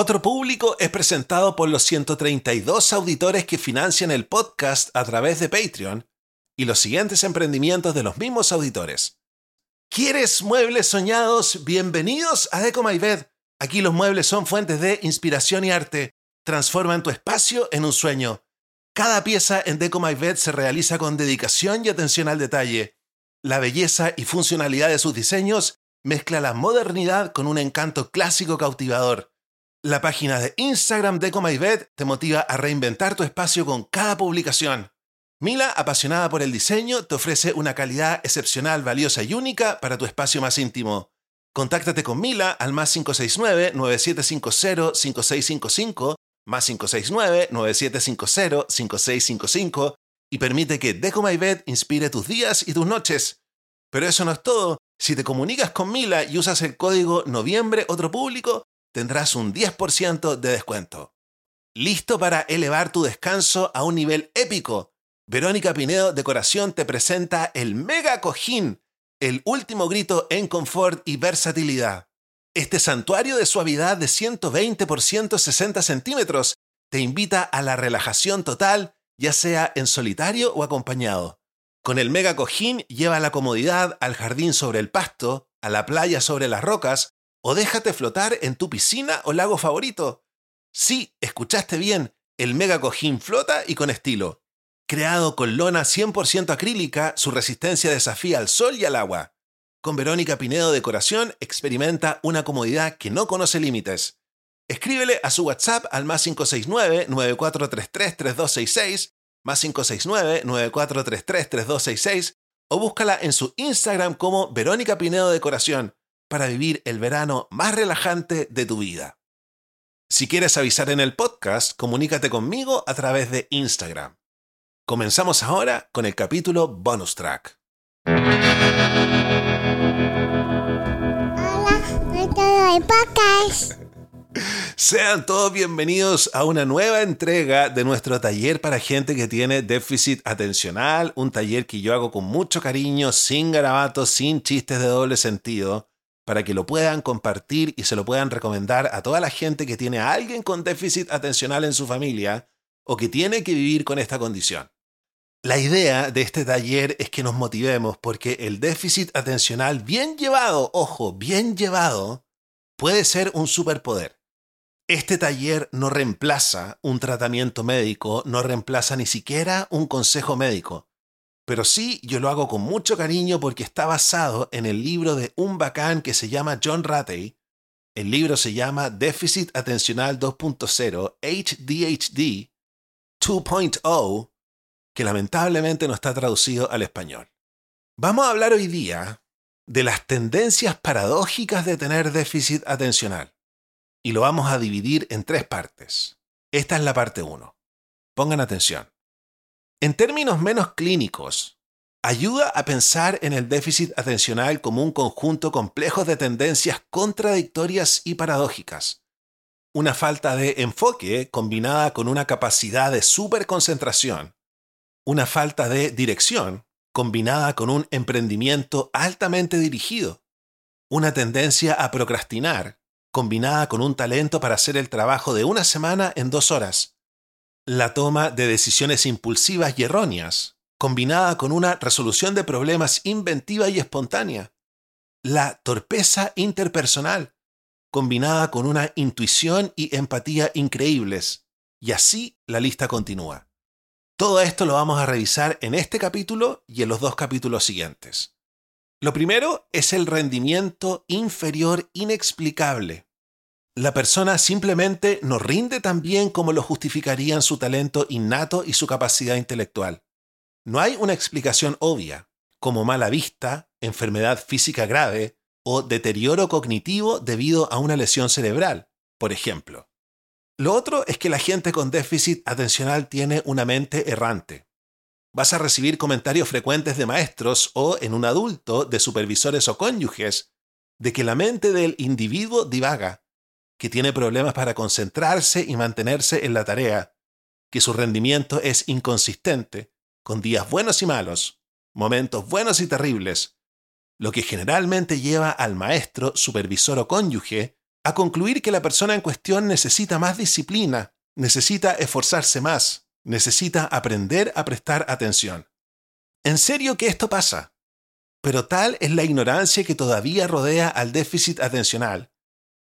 Otro público es presentado por los 132 auditores que financian el podcast a través de Patreon y los siguientes emprendimientos de los mismos auditores. ¿Quieres muebles soñados? Bienvenidos a Deco My Bed. Aquí los muebles son fuentes de inspiración y arte. Transforman tu espacio en un sueño. Cada pieza en Deco My Bed se realiza con dedicación y atención al detalle. La belleza y funcionalidad de sus diseños mezcla la modernidad con un encanto clásico cautivador. La página de Instagram Deco My Bed te motiva a reinventar tu espacio con cada publicación. Mila, apasionada por el diseño, te ofrece una calidad excepcional, valiosa y única para tu espacio más íntimo. Contáctate con Mila al más 569-9750-5655, más 569-9750-5655 y permite que Deco inspire tus días y tus noches. Pero eso no es todo. Si te comunicas con Mila y usas el código noviembre otro público, tendrás un 10% de descuento. ¿Listo para elevar tu descanso a un nivel épico? Verónica Pinedo Decoración te presenta el Mega Cojín, el último grito en confort y versatilidad. Este santuario de suavidad de 120 por 160 centímetros te invita a la relajación total, ya sea en solitario o acompañado. Con el mega cojín lleva la comodidad al jardín sobre el pasto, a la playa sobre las rocas, o déjate flotar en tu piscina o lago favorito. Sí, escuchaste bien, el mega cojín flota y con estilo. Creado con lona 100% acrílica, su resistencia desafía al sol y al agua. Con Verónica Pinedo Decoración experimenta una comodidad que no conoce límites. Escríbele a su WhatsApp al más 569-9433-3266, más 569-9433-3266, o búscala en su Instagram como Verónica Pinedo Decoración para vivir el verano más relajante de tu vida. Si quieres avisar en el podcast, comunícate conmigo a través de Instagram. Comenzamos ahora con el capítulo bonus track. Hola, podcast. Sean todos bienvenidos a una nueva entrega de nuestro taller para gente que tiene déficit atencional, un taller que yo hago con mucho cariño, sin garabatos, sin chistes de doble sentido, para que lo puedan compartir y se lo puedan recomendar a toda la gente que tiene a alguien con déficit atencional en su familia o que tiene que vivir con esta condición. La idea de este taller es que nos motivemos porque el déficit atencional bien llevado, ojo, bien llevado, puede ser un superpoder. Este taller no reemplaza un tratamiento médico, no reemplaza ni siquiera un consejo médico. Pero sí, yo lo hago con mucho cariño porque está basado en el libro de un bacán que se llama John Ratey. El libro se llama Déficit Atencional 2.0, HDHD 2.0 que lamentablemente no está traducido al español. Vamos a hablar hoy día de las tendencias paradójicas de tener déficit atencional. Y lo vamos a dividir en tres partes. Esta es la parte 1. Pongan atención. En términos menos clínicos, ayuda a pensar en el déficit atencional como un conjunto complejo de tendencias contradictorias y paradójicas. Una falta de enfoque combinada con una capacidad de superconcentración. Una falta de dirección combinada con un emprendimiento altamente dirigido, una tendencia a procrastinar combinada con un talento para hacer el trabajo de una semana en dos horas, la toma de decisiones impulsivas y erróneas combinada con una resolución de problemas inventiva y espontánea, la torpeza interpersonal combinada con una intuición y empatía increíbles, y así la lista continúa. Todo esto lo vamos a revisar en este capítulo y en los dos capítulos siguientes. Lo primero es el rendimiento inferior inexplicable. La persona simplemente no rinde tan bien como lo justificarían su talento innato y su capacidad intelectual. No hay una explicación obvia, como mala vista, enfermedad física grave o deterioro cognitivo debido a una lesión cerebral, por ejemplo. Lo otro es que la gente con déficit atencional tiene una mente errante. Vas a recibir comentarios frecuentes de maestros o, en un adulto, de supervisores o cónyuges, de que la mente del individuo divaga, que tiene problemas para concentrarse y mantenerse en la tarea, que su rendimiento es inconsistente, con días buenos y malos, momentos buenos y terribles, lo que generalmente lleva al maestro, supervisor o cónyuge a concluir que la persona en cuestión necesita más disciplina, necesita esforzarse más, necesita aprender a prestar atención. En serio que esto pasa. Pero tal es la ignorancia que todavía rodea al déficit atencional,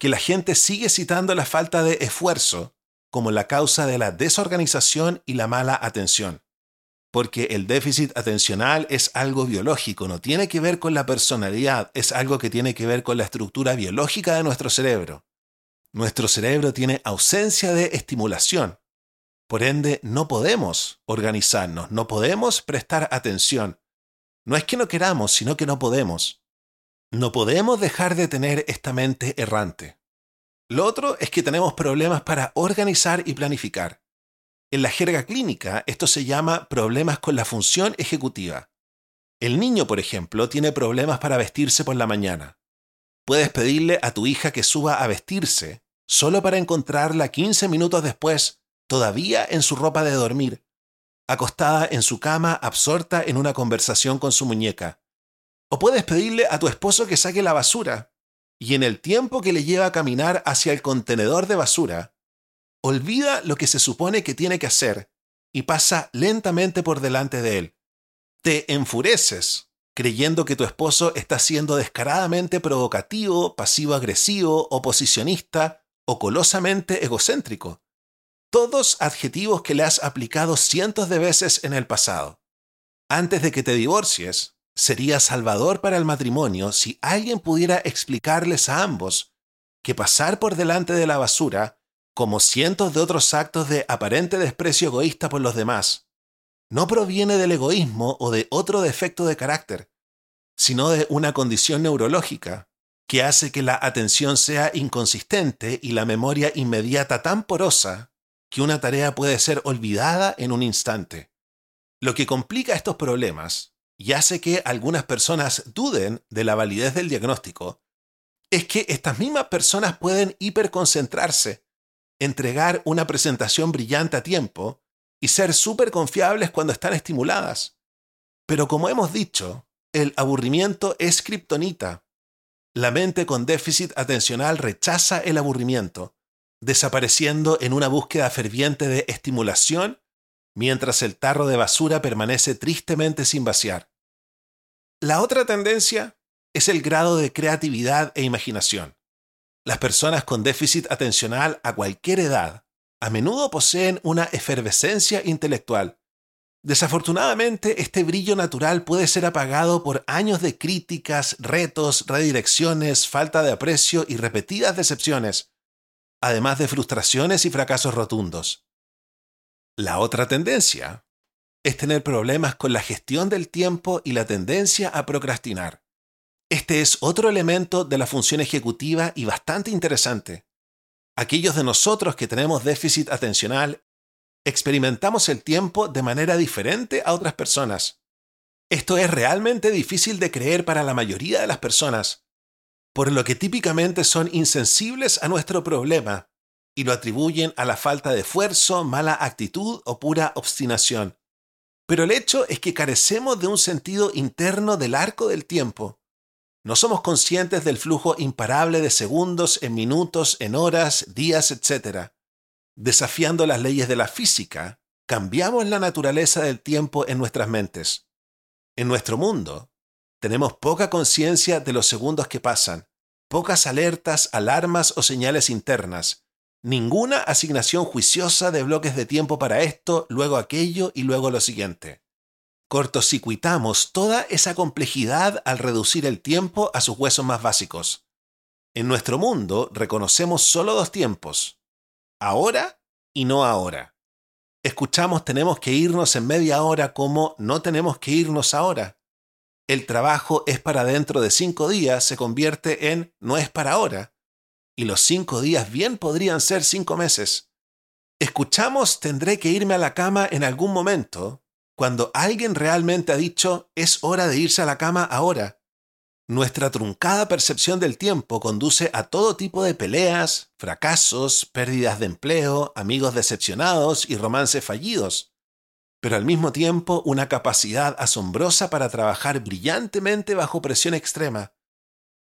que la gente sigue citando la falta de esfuerzo como la causa de la desorganización y la mala atención. Porque el déficit atencional es algo biológico, no tiene que ver con la personalidad, es algo que tiene que ver con la estructura biológica de nuestro cerebro. Nuestro cerebro tiene ausencia de estimulación. Por ende, no podemos organizarnos, no podemos prestar atención. No es que no queramos, sino que no podemos. No podemos dejar de tener esta mente errante. Lo otro es que tenemos problemas para organizar y planificar. En la jerga clínica, esto se llama problemas con la función ejecutiva. El niño, por ejemplo, tiene problemas para vestirse por la mañana. Puedes pedirle a tu hija que suba a vestirse solo para encontrarla 15 minutos después, todavía en su ropa de dormir, acostada en su cama absorta en una conversación con su muñeca. O puedes pedirle a tu esposo que saque la basura, y en el tiempo que le lleva a caminar hacia el contenedor de basura, olvida lo que se supone que tiene que hacer y pasa lentamente por delante de él. Te enfureces creyendo que tu esposo está siendo descaradamente provocativo, pasivo-agresivo, oposicionista o colosamente egocéntrico. Todos adjetivos que le has aplicado cientos de veces en el pasado. Antes de que te divorcies, sería salvador para el matrimonio si alguien pudiera explicarles a ambos que pasar por delante de la basura como cientos de otros actos de aparente desprecio egoísta por los demás, no proviene del egoísmo o de otro defecto de carácter, sino de una condición neurológica que hace que la atención sea inconsistente y la memoria inmediata tan porosa que una tarea puede ser olvidada en un instante. Lo que complica estos problemas y hace que algunas personas duden de la validez del diagnóstico es que estas mismas personas pueden hiperconcentrarse entregar una presentación brillante a tiempo y ser súper confiables cuando están estimuladas. Pero como hemos dicho, el aburrimiento es kriptonita. La mente con déficit atencional rechaza el aburrimiento, desapareciendo en una búsqueda ferviente de estimulación mientras el tarro de basura permanece tristemente sin vaciar. La otra tendencia es el grado de creatividad e imaginación. Las personas con déficit atencional a cualquier edad a menudo poseen una efervescencia intelectual. Desafortunadamente, este brillo natural puede ser apagado por años de críticas, retos, redirecciones, falta de aprecio y repetidas decepciones, además de frustraciones y fracasos rotundos. La otra tendencia es tener problemas con la gestión del tiempo y la tendencia a procrastinar. Este es otro elemento de la función ejecutiva y bastante interesante. Aquellos de nosotros que tenemos déficit atencional experimentamos el tiempo de manera diferente a otras personas. Esto es realmente difícil de creer para la mayoría de las personas, por lo que típicamente son insensibles a nuestro problema y lo atribuyen a la falta de esfuerzo, mala actitud o pura obstinación. Pero el hecho es que carecemos de un sentido interno del arco del tiempo no somos conscientes del flujo imparable de segundos en minutos, en horas, días, etc. Desafiando las leyes de la física, cambiamos la naturaleza del tiempo en nuestras mentes. En nuestro mundo, tenemos poca conciencia de los segundos que pasan, pocas alertas, alarmas o señales internas, ninguna asignación juiciosa de bloques de tiempo para esto, luego aquello y luego lo siguiente cortocircuitamos toda esa complejidad al reducir el tiempo a sus huesos más básicos. En nuestro mundo reconocemos solo dos tiempos, ahora y no ahora. Escuchamos tenemos que irnos en media hora como no tenemos que irnos ahora. El trabajo es para dentro de cinco días se convierte en no es para ahora. Y los cinco días bien podrían ser cinco meses. Escuchamos tendré que irme a la cama en algún momento cuando alguien realmente ha dicho es hora de irse a la cama ahora. Nuestra truncada percepción del tiempo conduce a todo tipo de peleas, fracasos, pérdidas de empleo, amigos decepcionados y romances fallidos, pero al mismo tiempo una capacidad asombrosa para trabajar brillantemente bajo presión extrema.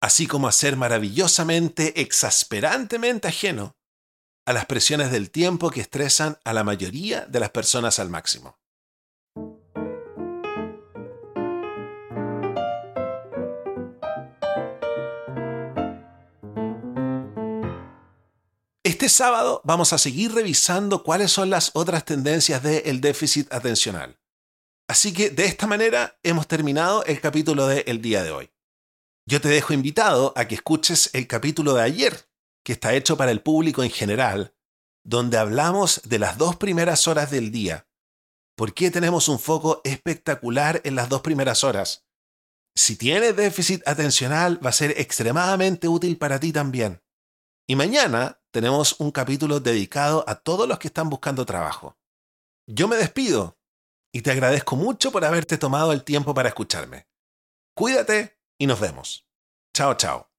Así como a ser maravillosamente, exasperantemente ajeno a las presiones del tiempo que estresan a la mayoría de las personas al máximo. Este sábado vamos a seguir revisando cuáles son las otras tendencias del déficit atencional. Así que de esta manera hemos terminado el capítulo del día de hoy. Yo te dejo invitado a que escuches el capítulo de ayer, que está hecho para el público en general, donde hablamos de las dos primeras horas del día. ¿Por qué tenemos un foco espectacular en las dos primeras horas? Si tienes déficit atencional, va a ser extremadamente útil para ti también. Y mañana tenemos un capítulo dedicado a todos los que están buscando trabajo. Yo me despido y te agradezco mucho por haberte tomado el tiempo para escucharme. Cuídate y nos vemos. Chao, chao.